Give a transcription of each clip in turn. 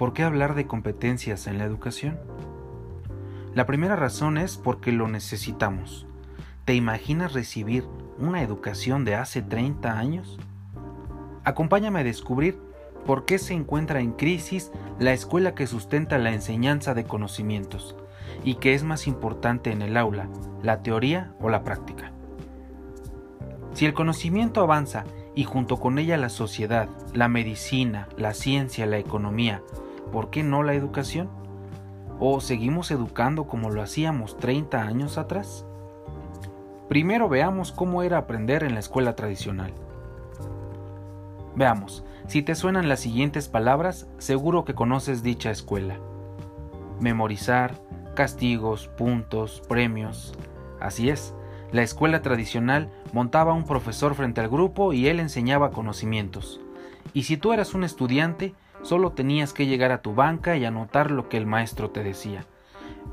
¿por qué hablar de competencias en la educación? La primera razón es porque lo necesitamos. ¿Te imaginas recibir una educación de hace 30 años? Acompáñame a descubrir por qué se encuentra en crisis la escuela que sustenta la enseñanza de conocimientos y qué es más importante en el aula, la teoría o la práctica. Si el conocimiento avanza y junto con ella la sociedad, la medicina, la ciencia, la economía, ¿por qué no la educación? ¿O seguimos educando como lo hacíamos 30 años atrás? Primero veamos cómo era aprender en la escuela tradicional. Veamos, si te suenan las siguientes palabras, seguro que conoces dicha escuela. Memorizar, castigos, puntos, premios. Así es, la escuela tradicional montaba un profesor frente al grupo y él enseñaba conocimientos. Y si tú eras un estudiante, solo tenías que llegar a tu banca y anotar lo que el maestro te decía,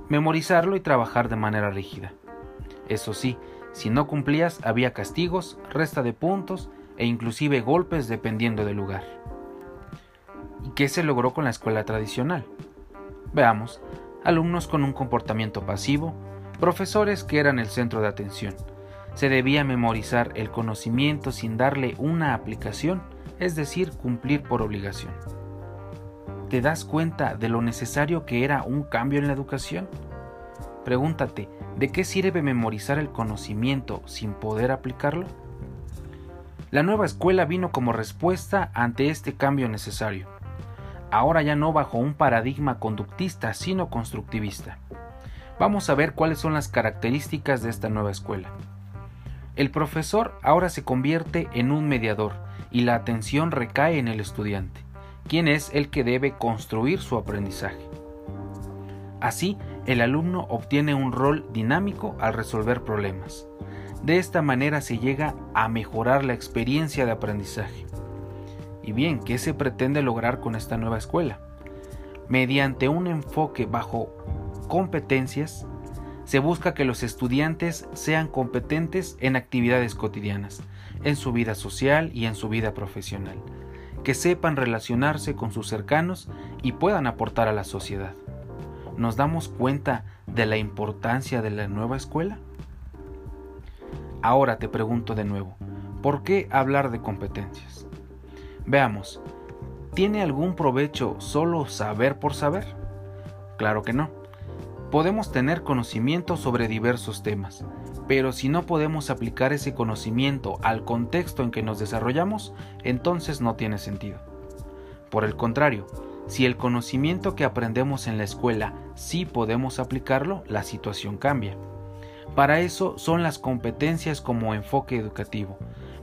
memorizarlo y trabajar de manera rígida. Eso sí, si no cumplías había castigos, resta de puntos e inclusive golpes dependiendo del lugar. ¿Y qué se logró con la escuela tradicional? Veamos, alumnos con un comportamiento pasivo, profesores que eran el centro de atención. Se debía memorizar el conocimiento sin darle una aplicación, es decir, cumplir por obligación. ¿Te das cuenta de lo necesario que era un cambio en la educación? Pregúntate, ¿de qué sirve memorizar el conocimiento sin poder aplicarlo? La nueva escuela vino como respuesta ante este cambio necesario. Ahora ya no bajo un paradigma conductista, sino constructivista. Vamos a ver cuáles son las características de esta nueva escuela. El profesor ahora se convierte en un mediador y la atención recae en el estudiante, quien es el que debe construir su aprendizaje. Así, el alumno obtiene un rol dinámico al resolver problemas. De esta manera se llega a mejorar la experiencia de aprendizaje. Y bien, ¿qué se pretende lograr con esta nueva escuela? Mediante un enfoque bajo competencias, se busca que los estudiantes sean competentes en actividades cotidianas, en su vida social y en su vida profesional, que sepan relacionarse con sus cercanos y puedan aportar a la sociedad. ¿Nos damos cuenta de la importancia de la nueva escuela? Ahora te pregunto de nuevo, ¿por qué hablar de competencias? Veamos, ¿tiene algún provecho solo saber por saber? Claro que no. Podemos tener conocimiento sobre diversos temas, pero si no podemos aplicar ese conocimiento al contexto en que nos desarrollamos, entonces no tiene sentido. Por el contrario, si el conocimiento que aprendemos en la escuela sí podemos aplicarlo, la situación cambia. Para eso son las competencias como enfoque educativo,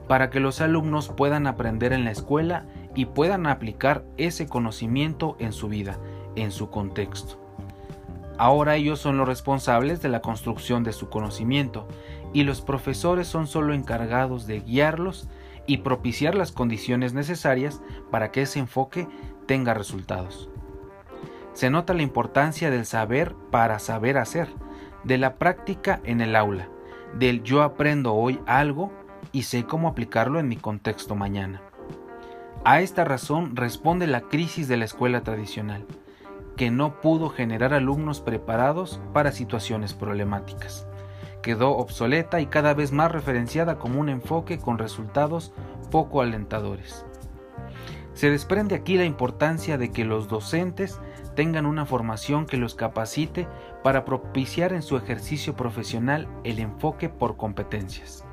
para que los alumnos puedan aprender en la escuela y puedan aplicar ese conocimiento en su vida, en su contexto. Ahora ellos son los responsables de la construcción de su conocimiento y los profesores son solo encargados de guiarlos y propiciar las condiciones necesarias para que ese enfoque tenga resultados. Se nota la importancia del saber para saber hacer, de la práctica en el aula, del yo aprendo hoy algo y sé cómo aplicarlo en mi contexto mañana. A esta razón responde la crisis de la escuela tradicional que no pudo generar alumnos preparados para situaciones problemáticas. Quedó obsoleta y cada vez más referenciada como un enfoque con resultados poco alentadores. Se desprende aquí la importancia de que los docentes tengan una formación que los capacite para propiciar en su ejercicio profesional el enfoque por competencias,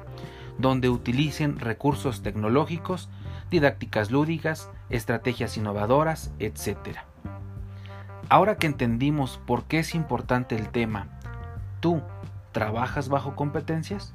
donde utilicen recursos tecnológicos, didácticas lúdicas, estrategias innovadoras, etc. Ahora que entendimos por qué es importante el tema, ¿tú trabajas bajo competencias?